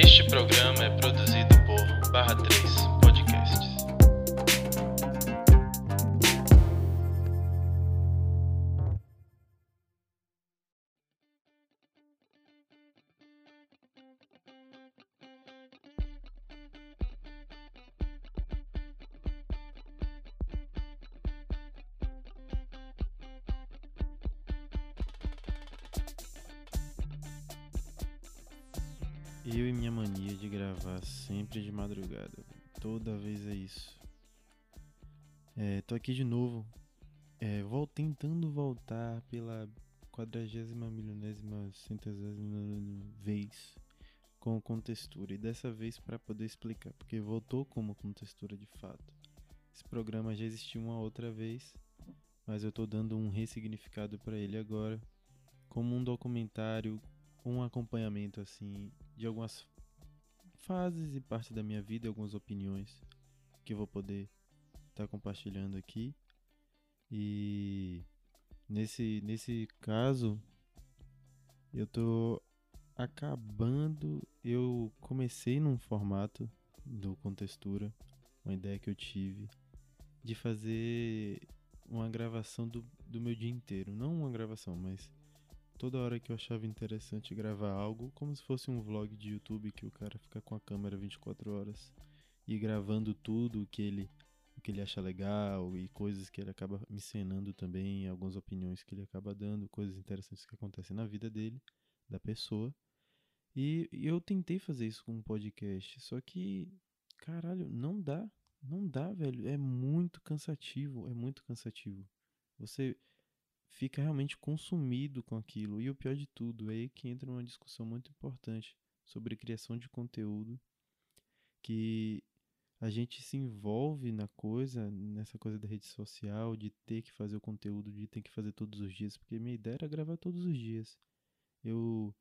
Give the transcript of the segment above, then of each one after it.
Este programa é produzido por Barra 3 sempre de madrugada. Toda vez é isso. É, tô aqui de novo. É, vol tentando voltar pela quadragésima milionésima centésima vez com contextura. E dessa vez para poder explicar, porque voltou como contextura de fato. Esse programa já existiu uma outra vez, mas eu tô dando um ressignificado para ele agora, como um documentário um acompanhamento assim de algumas fases e partes da minha vida, algumas opiniões que eu vou poder estar tá compartilhando aqui. E nesse nesse caso eu tô acabando, eu comecei num formato do contextura, uma ideia que eu tive de fazer uma gravação do, do meu dia inteiro, não uma gravação, mas toda hora que eu achava interessante gravar algo, como se fosse um vlog de YouTube que o cara fica com a câmera 24 horas e gravando tudo que ele o que ele acha legal e coisas que ele acaba me ensinando também, algumas opiniões que ele acaba dando, coisas interessantes que acontecem na vida dele, da pessoa. E eu tentei fazer isso com um podcast, só que caralho, não dá, não dá, velho, é muito cansativo, é muito cansativo. Você fica realmente consumido com aquilo. E o pior de tudo, é aí que entra uma discussão muito importante sobre criação de conteúdo, que a gente se envolve na coisa, nessa coisa da rede social, de ter que fazer o conteúdo, de ter que fazer todos os dias, porque minha ideia era gravar todos os dias. Eu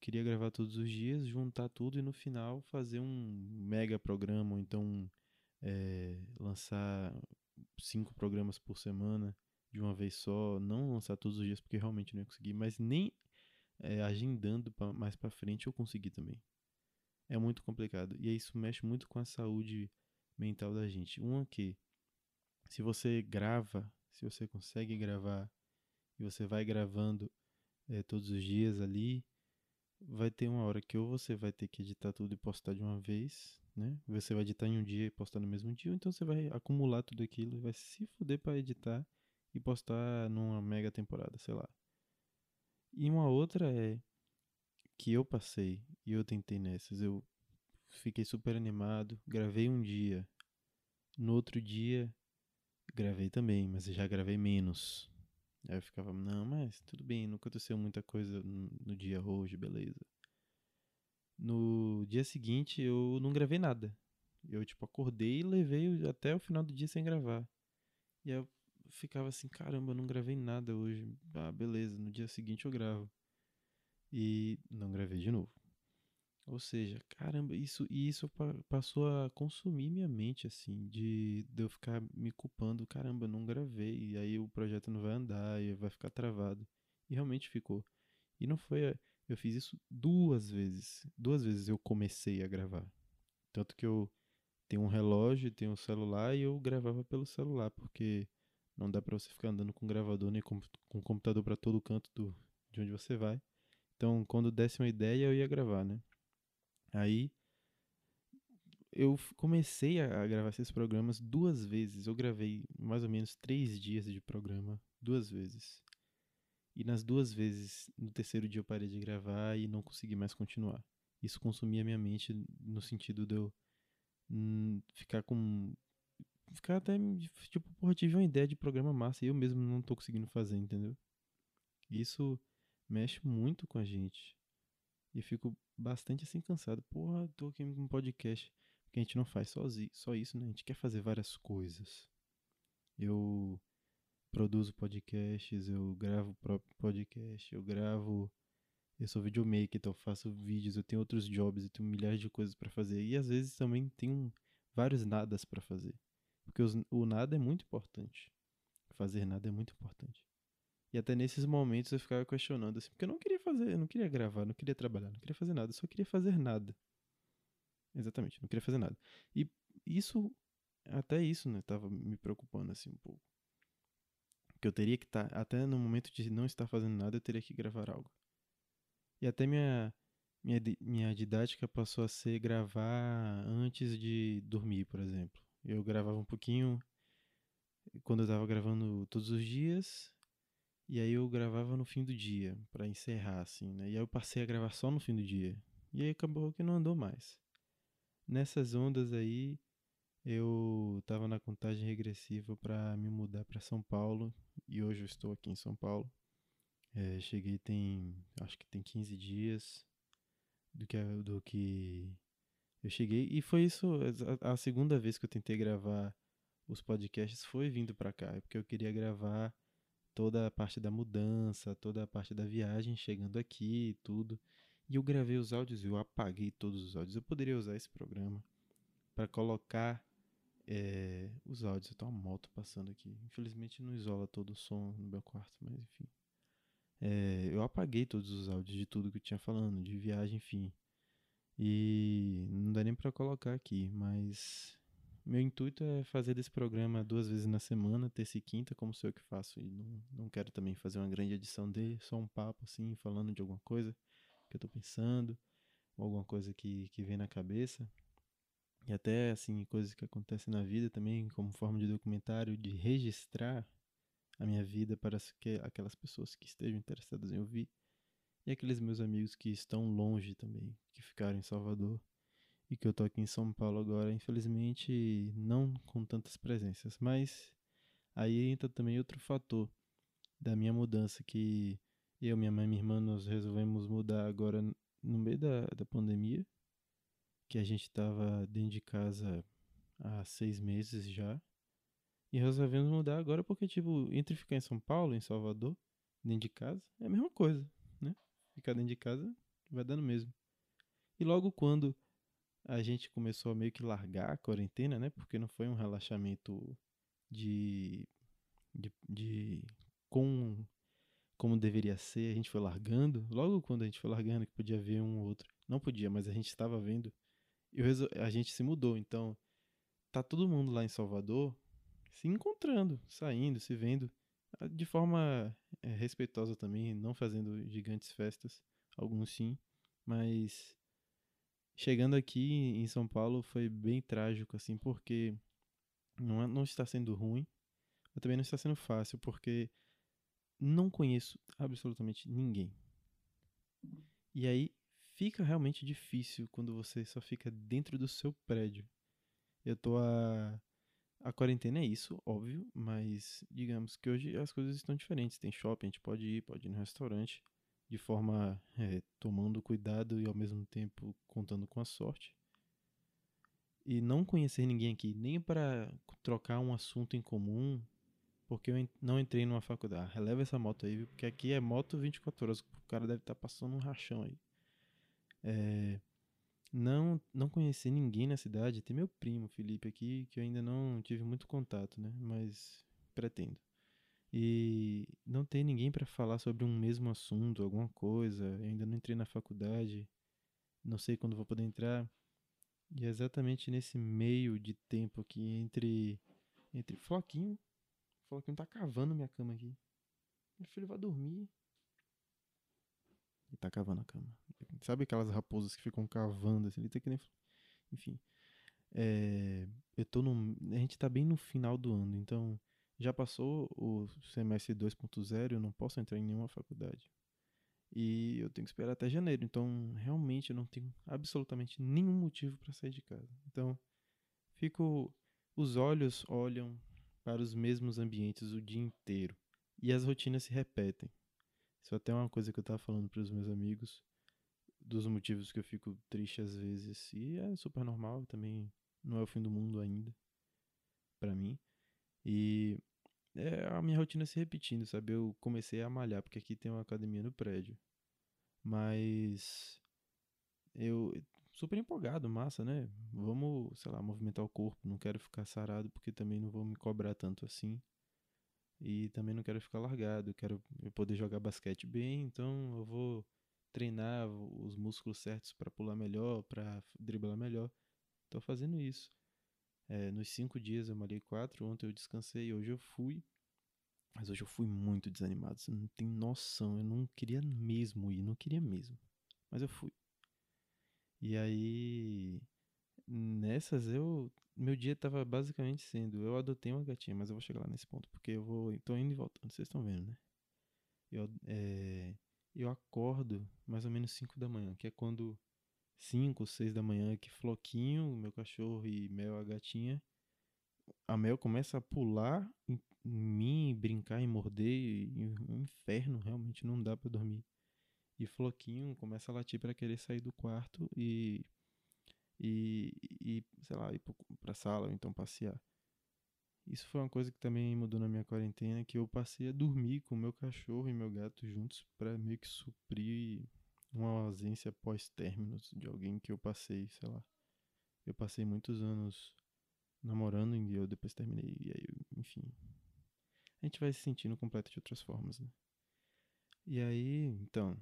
queria gravar todos os dias, juntar tudo e no final fazer um mega programa, ou então é, lançar cinco programas por semana de uma vez só, não lançar todos os dias porque realmente não ia conseguir, mas nem é, agendando pra, mais para frente eu consegui também. É muito complicado e isso mexe muito com a saúde mental da gente. Uma que se você grava, se você consegue gravar e você vai gravando é, todos os dias ali, vai ter uma hora que ou você vai ter que editar tudo e postar de uma vez, né? Você vai editar em um dia e postar no mesmo dia, ou então você vai acumular tudo aquilo e vai se fuder para editar e postar numa mega temporada, sei lá. E uma outra é que eu passei e eu tentei nessas. Eu fiquei super animado, gravei um dia. No outro dia, gravei também, mas já gravei menos. Aí eu ficava, não, mas tudo bem, não aconteceu muita coisa no dia hoje, beleza. No dia seguinte, eu não gravei nada. Eu, tipo, acordei e levei até o final do dia sem gravar. E aí eu ficava assim, caramba, eu não gravei nada hoje. Ah, beleza, no dia seguinte eu gravo. E não gravei de novo. Ou seja, caramba, isso e isso passou a consumir minha mente assim, de, de eu ficar me culpando, caramba, eu não gravei, e aí o projeto não vai andar e vai ficar travado. E realmente ficou. E não foi, eu fiz isso duas vezes. Duas vezes eu comecei a gravar. Tanto que eu tenho um relógio, tenho um celular e eu gravava pelo celular, porque não dá para você ficar andando com gravador nem com, com computador para todo canto do, de onde você vai. Então, quando desse uma ideia, eu ia gravar, né? Aí eu comecei a, gravar esses programas duas vezes. Eu gravei mais ou menos três dias de programa, duas vezes. E nas duas vezes, no terceiro dia eu parei de gravar e não consegui mais continuar. Isso consumia minha mente no sentido de eu hum, ficar com ficar até, tipo, porra, tive uma ideia de programa massa e eu mesmo não tô conseguindo fazer, entendeu? Isso mexe muito com a gente. E fico bastante assim cansado. Porra, tô aqui com um podcast. Porque a gente não faz sozinho, só isso, né? A gente quer fazer várias coisas. Eu produzo podcasts, eu gravo próprio podcast, eu gravo. Eu sou videomaker, então eu faço vídeos, eu tenho outros jobs, eu tenho milhares de coisas para fazer. E às vezes também tenho vários nadas para fazer. Porque os, o nada é muito importante. Fazer nada é muito importante. E até nesses momentos eu ficava questionando assim, porque eu não queria fazer, eu não queria gravar, não queria trabalhar, não queria fazer nada, eu só queria fazer nada. Exatamente, não queria fazer nada. E isso, até isso, né, tava me preocupando assim um pouco. Que eu teria que estar, tá, até no momento de não estar fazendo nada, eu teria que gravar algo. E até minha, minha, minha didática passou a ser gravar antes de dormir, por exemplo. Eu gravava um pouquinho quando eu tava gravando todos os dias, e aí eu gravava no fim do dia, para encerrar, assim, né? E aí eu passei a gravar só no fim do dia. E aí acabou que não andou mais. Nessas ondas aí, eu tava na contagem regressiva para me mudar para São Paulo, e hoje eu estou aqui em São Paulo. É, cheguei tem, acho que tem 15 dias do que, do que eu cheguei, e foi isso, a, a segunda vez que eu tentei gravar os podcasts foi vindo para cá, porque eu queria gravar toda a parte da mudança, toda a parte da viagem, chegando aqui e tudo. E eu gravei os áudios e eu apaguei todos os áudios. Eu poderia usar esse programa para colocar é, os áudios. Tem uma moto passando aqui. Infelizmente não isola todo o som no meu quarto, mas enfim. É, eu apaguei todos os áudios de tudo que eu tinha falando, de viagem, enfim. E nem para colocar aqui, mas meu intuito é fazer desse programa duas vezes na semana, terça e quinta, como sou eu que faço. E não, não quero também fazer uma grande edição dele, só um papo assim, falando de alguma coisa que eu tô pensando, ou alguma coisa que, que vem na cabeça. E até, assim, coisas que acontecem na vida também, como forma de documentário, de registrar a minha vida para que, aquelas pessoas que estejam interessadas em ouvir. E aqueles meus amigos que estão longe também, que ficaram em Salvador e que eu tô aqui em São Paulo agora, infelizmente não com tantas presenças, mas aí entra também outro fator da minha mudança que eu, minha mãe e minha irmã nós resolvemos mudar agora no meio da, da pandemia, que a gente estava dentro de casa há seis meses já, e resolvemos mudar agora porque, tipo, entre ficar em São Paulo, em Salvador, dentro de casa, é a mesma coisa, né? Ficar dentro de casa vai dando mesmo. E logo quando a gente começou a meio que largar a quarentena, né? Porque não foi um relaxamento de, de, de com como deveria ser, a gente foi largando. Logo quando a gente foi largando, que podia ver um ou outro, não podia, mas a gente estava vendo. E a gente se mudou, então tá todo mundo lá em Salvador se encontrando, saindo, se vendo ah, de forma é, respeitosa também, não fazendo gigantes festas, alguns sim, mas Chegando aqui em São Paulo foi bem trágico, assim, porque não, é, não está sendo ruim, mas também não está sendo fácil, porque não conheço absolutamente ninguém. E aí fica realmente difícil quando você só fica dentro do seu prédio. Eu tô a. A quarentena é isso, óbvio, mas digamos que hoje as coisas estão diferentes. Tem shopping, a gente pode ir, pode ir no restaurante de forma é, tomando cuidado e ao mesmo tempo contando com a sorte. E não conhecer ninguém aqui, nem para trocar um assunto em comum, porque eu não entrei numa faculdade. Releva essa moto aí, porque aqui é moto 24 horas. O cara deve estar tá passando um rachão aí. É, não, não conheci ninguém na cidade. Tem meu primo, Felipe, aqui, que eu ainda não tive muito contato, né? Mas pretendo e não tem ninguém para falar sobre um mesmo assunto, alguma coisa. Eu ainda não entrei na faculdade, não sei quando vou poder entrar. E é exatamente nesse meio de tempo aqui entre entre Floquinho, Floquinho tá cavando minha cama aqui. Meu filho vai dormir. E tá cavando a cama. Sabe aquelas raposas que ficam cavando assim, ele tem que nem enfim. É, eu tô no a gente tá bem no final do ano, então já passou o semestre 2.0, eu não posso entrar em nenhuma faculdade. E eu tenho que esperar até janeiro, então realmente eu não tenho absolutamente nenhum motivo para sair de casa. Então, fico os olhos olham para os mesmos ambientes o dia inteiro e as rotinas se repetem. Isso é até uma coisa que eu estava falando para os meus amigos dos motivos que eu fico triste às vezes e é super normal, também não é o fim do mundo ainda para mim. E é a minha rotina se repetindo, sabe? Eu comecei a malhar, porque aqui tem uma academia no prédio. Mas eu super empolgado, massa, né? Vamos, sei lá, movimentar o corpo. Não quero ficar sarado, porque também não vou me cobrar tanto assim. E também não quero ficar largado, quero poder jogar basquete bem, então eu vou treinar os músculos certos para pular melhor, para driblar melhor. Tô fazendo isso. É, nos cinco dias eu malhei quatro, ontem eu descansei, hoje eu fui. Mas hoje eu fui muito desanimado, você não tem noção. Eu não queria mesmo ir, não queria mesmo. Mas eu fui. E aí, nessas eu. Meu dia tava basicamente sendo. Eu adotei uma gatinha, mas eu vou chegar lá nesse ponto, porque eu vou. tô indo e voltando, vocês estão vendo, né? Eu, é, eu acordo mais ou menos 5 da manhã, que é quando 5, 6 da manhã que Floquinho, meu cachorro e Mel, a gatinha, a Mel começa a pular em, mim, brincar e morder, e, um inferno, realmente não dá para dormir. E Floquinho começa a latir para querer sair do quarto e e, e sei lá, ir pra sala ou então passear. Isso foi uma coisa que também mudou na minha quarentena, que eu passei a dormir com meu cachorro e meu gato juntos para meio que suprir uma ausência pós-términos de alguém que eu passei, sei lá. Eu passei muitos anos namorando e eu depois terminei, e aí, enfim. A gente vai se sentindo completo de outras formas, né? E aí, então,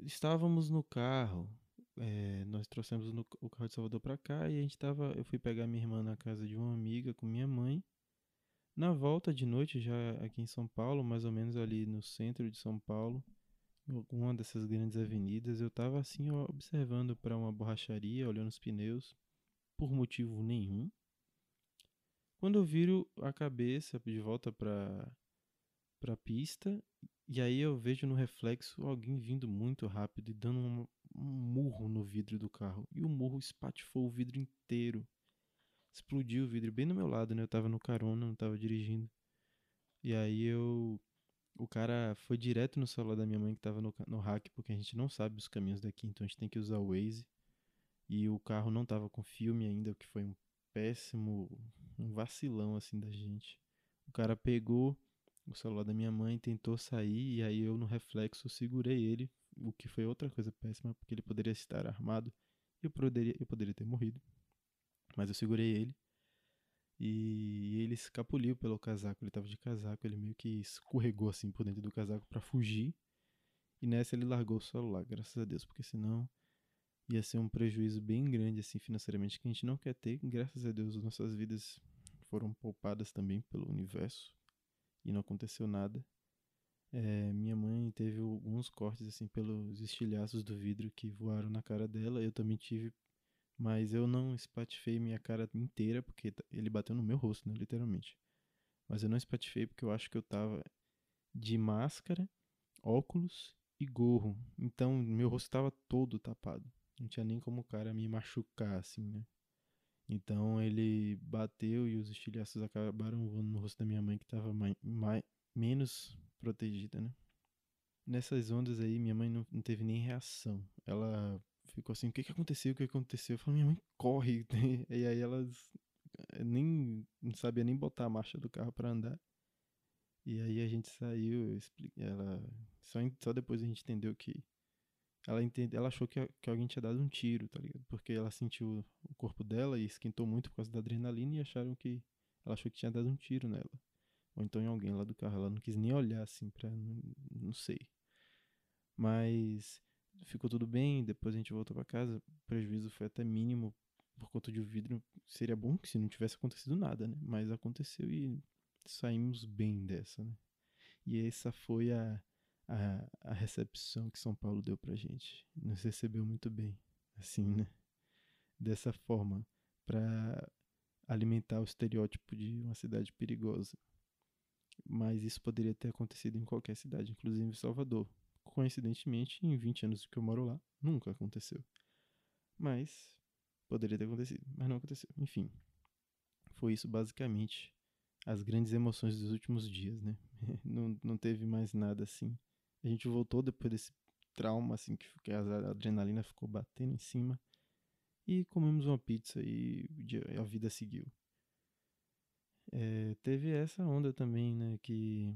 estávamos no carro, é, nós trouxemos no, o carro de Salvador para cá e a gente tava, eu fui pegar minha irmã na casa de uma amiga com minha mãe na volta de noite, já aqui em São Paulo, mais ou menos ali no centro de São Paulo, alguma dessas grandes avenidas, eu estava assim ó, observando para uma borracharia, olhando os pneus, por motivo nenhum. Quando eu viro a cabeça de volta para para pista, e aí eu vejo no reflexo alguém vindo muito rápido e dando um, um murro no vidro do carro. E o murro espatifou o vidro inteiro explodiu o vidro bem do meu lado, né? Eu tava no carona, não tava dirigindo. E aí eu. O cara foi direto no celular da minha mãe que tava no, no hack, porque a gente não sabe os caminhos daqui, então a gente tem que usar o Waze. E o carro não tava com filme ainda, o que foi um péssimo. um vacilão assim da gente. O cara pegou o celular da minha mãe, tentou sair, e aí eu no reflexo segurei ele, o que foi outra coisa péssima, porque ele poderia estar armado e eu poderia, eu poderia ter morrido. Mas eu segurei ele. E ele escapuliu pelo casaco. Ele tava de casaco, ele meio que escorregou assim por dentro do casaco para fugir. E nessa ele largou o celular, graças a Deus, porque senão ia ser um prejuízo bem grande assim financeiramente que a gente não quer ter. Graças a Deus, nossas vidas foram poupadas também pelo universo e não aconteceu nada. É, minha mãe teve alguns cortes assim pelos estilhaços do vidro que voaram na cara dela. Eu também tive mas eu não espatifei minha cara inteira, porque ele bateu no meu rosto, né, literalmente. Mas eu não espatifei porque eu acho que eu tava de máscara, óculos e gorro. Então meu rosto tava todo tapado. Não tinha nem como o cara me machucar, assim, né? Então ele bateu e os estilhaços acabaram voando no rosto da minha mãe, que tava mais, mais, menos protegida, né? Nessas ondas aí, minha mãe não, não teve nem reação. Ela ficou assim, o que que aconteceu, o que aconteceu? Eu falei, minha mãe corre. e aí elas eh, nem não sabia nem botar a marcha do carro para andar. E aí a gente saiu, expliquei, ela só, só depois a gente entendeu que ela entende, ela achou que, que alguém tinha dado um tiro, tá ligado? Porque ela sentiu o corpo dela e esquentou muito por causa da adrenalina e acharam que ela achou que tinha dado um tiro nela. Ou então em alguém lá do carro, ela não quis nem olhar assim para não, não sei. Mas ficou tudo bem, depois a gente voltou para casa. O prejuízo foi até mínimo por conta de o vidro. Seria bom que se não tivesse acontecido nada, né? Mas aconteceu e saímos bem dessa, né? E essa foi a, a, a recepção que São Paulo deu pra gente. Nos recebeu muito bem, assim, né? Dessa forma, para alimentar o estereótipo de uma cidade perigosa. Mas isso poderia ter acontecido em qualquer cidade, inclusive em Salvador coincidentemente, em 20 anos que eu moro lá, nunca aconteceu. Mas poderia ter acontecido, mas não aconteceu. Enfim, foi isso basicamente as grandes emoções dos últimos dias, né? não, não teve mais nada assim. A gente voltou depois desse trauma, assim, que a adrenalina ficou batendo em cima. E comemos uma pizza e a vida seguiu. É, teve essa onda também, né? Que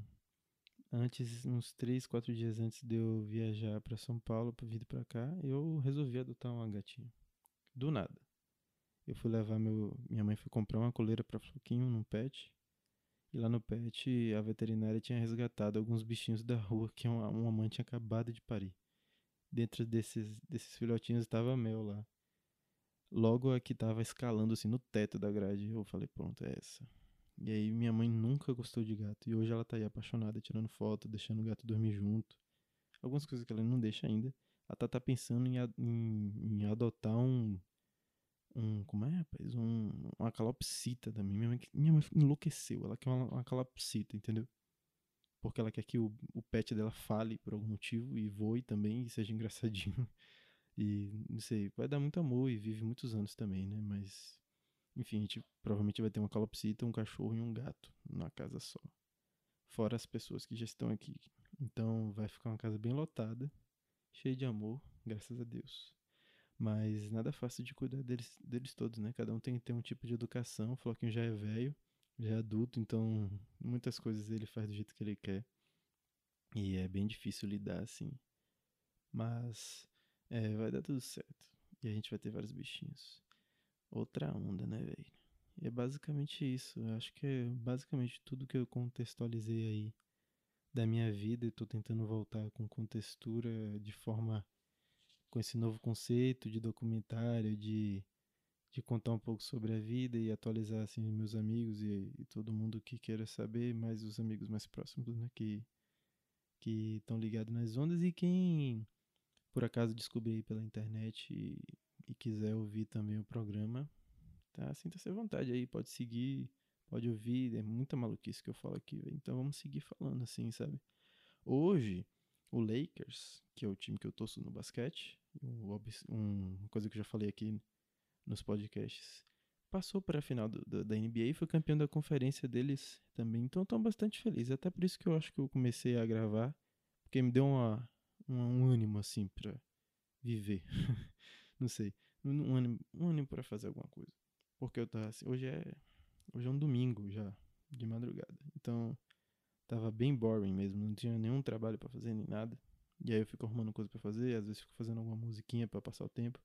antes, uns três, quatro dias antes de eu viajar para São Paulo, para vir para cá, eu resolvi adotar uma gatinha. Do nada. Eu fui levar meu, minha mãe foi comprar uma coleira para Floquinho num pet. E lá no pet, a veterinária tinha resgatado alguns bichinhos da rua que uma, uma mãe tinha acabado de parir. dentro desses, desses filhotinhos estava Mel lá. Logo a que tava escalando assim no teto da grade. Eu falei, pronto, é essa. E aí minha mãe nunca gostou de gato. E hoje ela tá aí apaixonada, tirando foto, deixando o gato dormir junto. Algumas coisas que ela não deixa ainda. Ela tá, tá pensando em, em, em adotar um. Um. Como é, rapaz? Um, uma calopsita também. Minha mãe, minha mãe enlouqueceu. Ela quer uma, uma calopsita, entendeu? Porque ela quer que o, o pet dela fale por algum motivo e voe também e seja engraçadinho. E não sei, vai dar muito amor e vive muitos anos também, né? Mas, enfim, a gente provavelmente vai ter uma calopsita, um cachorro e um gato na casa só. Fora as pessoas que já estão aqui. Então vai ficar uma casa bem lotada, cheia de amor, graças a Deus. Mas nada fácil de cuidar deles, deles todos, né? Cada um tem que ter um tipo de educação. O Floquinho já é velho, já é adulto, então muitas coisas ele faz do jeito que ele quer. E é bem difícil lidar assim. Mas é, vai dar tudo certo. E a gente vai ter vários bichinhos. Outra onda, né, velho? E é basicamente isso. Eu acho que é basicamente tudo que eu contextualizei aí da minha vida e tô tentando voltar com contextura de forma com esse novo conceito de documentário, de, de contar um pouco sobre a vida e atualizar assim meus amigos e, e todo mundo que queira saber, mais os amigos mais próximos, né, que que estão ligados nas ondas e quem por acaso descobrir aí pela internet e, e quiser ouvir também o programa, tá? Sinta-se à vontade aí, pode seguir, pode ouvir, é muita maluquice que eu falo aqui, véio. então vamos seguir falando assim, sabe? Hoje, o Lakers, que é o time que eu torço no basquete, um, uma coisa que eu já falei aqui nos podcasts, passou para a final do, do, da NBA e foi campeão da conferência deles também. Então estou bastante feliz. Até por isso que eu acho que eu comecei a gravar, porque me deu uma, um, um ânimo assim para viver. não sei, um ânimo, um ânimo para fazer alguma coisa. Porque eu tava assim, hoje é hoje é um domingo já de madrugada. Então tava bem boring mesmo, não tinha nenhum trabalho para fazer nem nada. E aí eu fico arrumando coisa para fazer, às vezes fico fazendo alguma musiquinha para passar o tempo.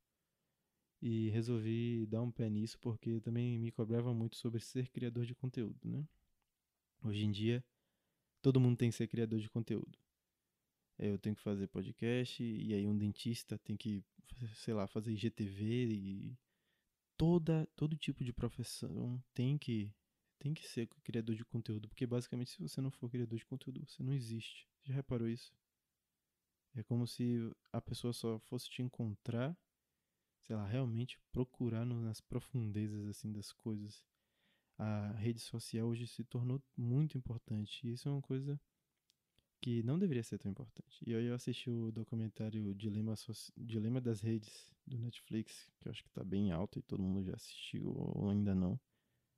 E resolvi dar um pé nisso porque também me cobrava muito sobre ser criador de conteúdo, né? Hoje em dia todo mundo tem que ser criador de conteúdo eu tenho que fazer podcast, e aí um dentista tem que, sei lá, fazer IGTV e toda todo tipo de profissão tem que tem que ser criador de conteúdo, porque basicamente se você não for criador de conteúdo, você não existe. Já reparou isso? É como se a pessoa só fosse te encontrar, sei lá, realmente procurar nas profundezas assim das coisas. A rede social hoje se tornou muito importante. E isso é uma coisa que não deveria ser tão importante. E aí eu assisti o documentário Dilema, Dilema das Redes do Netflix, que eu acho que tá bem alto e todo mundo já assistiu ou ainda não,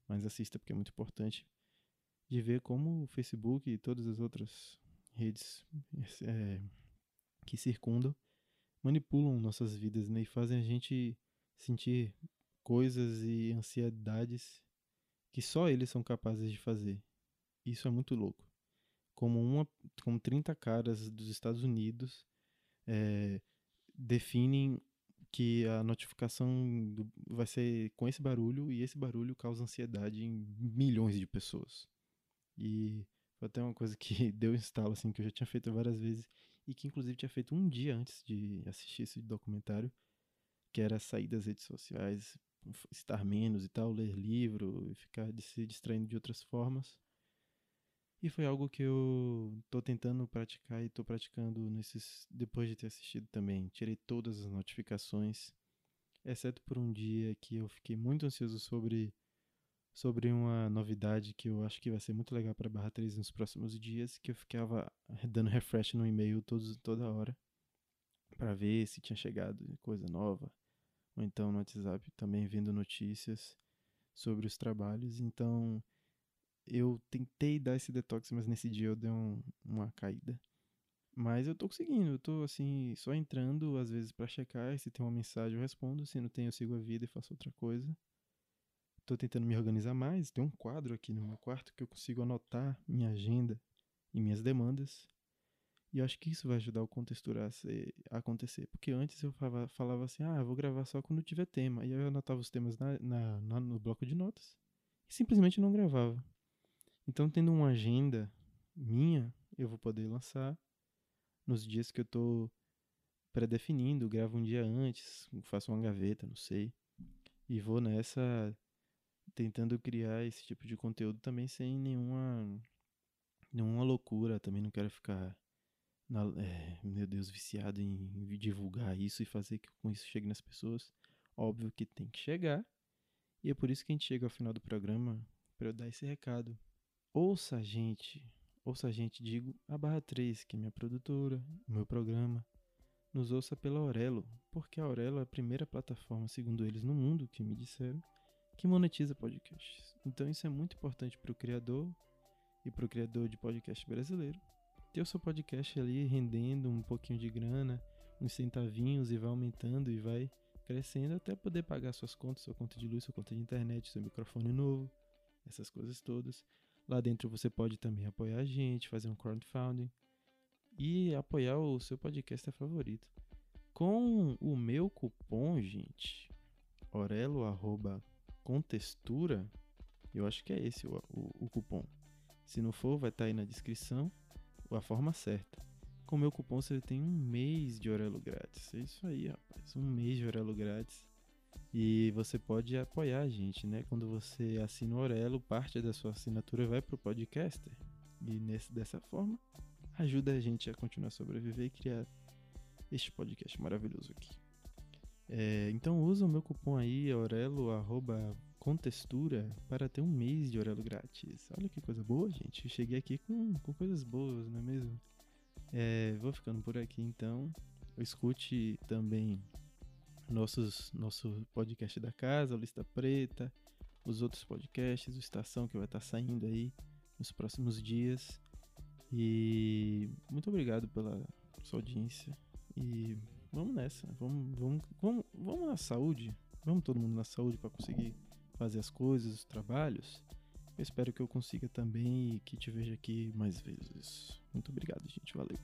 mas assista porque é muito importante, de ver como o Facebook e todas as outras redes é, que circundam manipulam nossas vidas né, e fazem a gente sentir coisas e ansiedades que só eles são capazes de fazer. Isso é muito louco como, uma, como 30 caras dos Estados Unidos é, definem que a notificação do, vai ser com esse barulho e esse barulho causa ansiedade em milhões de pessoas. E foi até uma coisa que deu instalo, assim, que eu já tinha feito várias vezes e que inclusive tinha feito um dia antes de assistir esse documentário, que era sair das redes sociais, estar menos e tal, ler livro e ficar de se distraindo de outras formas. E foi algo que eu tô tentando praticar e tô praticando nesses depois de ter assistido também. Tirei todas as notificações, exceto por um dia que eu fiquei muito ansioso sobre sobre uma novidade que eu acho que vai ser muito legal para barra 3 nos próximos dias, que eu ficava dando refresh no e-mail todos, toda hora para ver se tinha chegado coisa nova, ou então no WhatsApp também vendo notícias sobre os trabalhos. Então, eu tentei dar esse detox, mas nesse dia eu dei um, uma caída. Mas eu tô conseguindo, eu tô assim, só entrando às vezes para checar, se tem uma mensagem eu respondo, se não tem eu sigo a vida e faço outra coisa. Tô tentando me organizar mais, tem um quadro aqui no meu quarto que eu consigo anotar minha agenda e minhas demandas. E eu acho que isso vai ajudar o contexturar a acontecer. Porque antes eu falava, falava assim, ah, vou gravar só quando tiver tema. E aí eu anotava os temas na, na, na no bloco de notas. E simplesmente não gravava. Então, tendo uma agenda minha, eu vou poder lançar nos dias que eu tô pré-definindo, gravo um dia antes, faço uma gaveta, não sei. E vou nessa tentando criar esse tipo de conteúdo também sem nenhuma nenhuma loucura, também não quero ficar na, é, meu Deus, viciado em divulgar isso e fazer que com isso chegue nas pessoas. Óbvio que tem que chegar. E é por isso que a gente chega ao final do programa para eu dar esse recado. Ouça a gente, ouça a gente, digo, a Barra 3, que é minha produtora, meu programa. Nos ouça pela Aurelo, porque a Aurelo é a primeira plataforma, segundo eles, no mundo, que me disseram, que monetiza podcasts. Então isso é muito importante para o criador e para o criador de podcast brasileiro ter o seu podcast ali rendendo um pouquinho de grana, uns centavinhos e vai aumentando e vai crescendo até poder pagar suas contas, sua conta de luz, sua conta de internet, seu microfone novo, essas coisas todas. Lá dentro você pode também apoiar a gente, fazer um crowdfunding e apoiar o seu podcast favorito. Com o meu cupom, gente, Orelo arroba eu acho que é esse o, o, o cupom. Se não for, vai estar tá aí na descrição a forma certa. Com o meu cupom você tem um mês de Orelo grátis. É isso aí, rapaz. Um mês de Orelo grátis. E você pode apoiar a gente, né? Quando você assina o Orelo, parte da sua assinatura vai para o podcaster. E nesse, dessa forma, ajuda a gente a continuar a sobreviver e criar este podcast maravilhoso aqui. É, então usa o meu cupom aí, Aurelo, arroba com textura para ter um mês de Orelo grátis. Olha que coisa boa, gente. Cheguei aqui com, com coisas boas, não é mesmo? É, vou ficando por aqui então. Escute também nossos, nosso podcast da casa, Lista Preta, os outros podcasts, o Estação que vai estar saindo aí nos próximos dias. E muito obrigado pela sua audiência. E vamos nessa. Vamos, vamos, vamos, vamos na saúde. Vamos todo mundo na saúde para conseguir fazer as coisas, os trabalhos. Eu espero que eu consiga também e que te veja aqui mais vezes. Muito obrigado, gente. Valeu.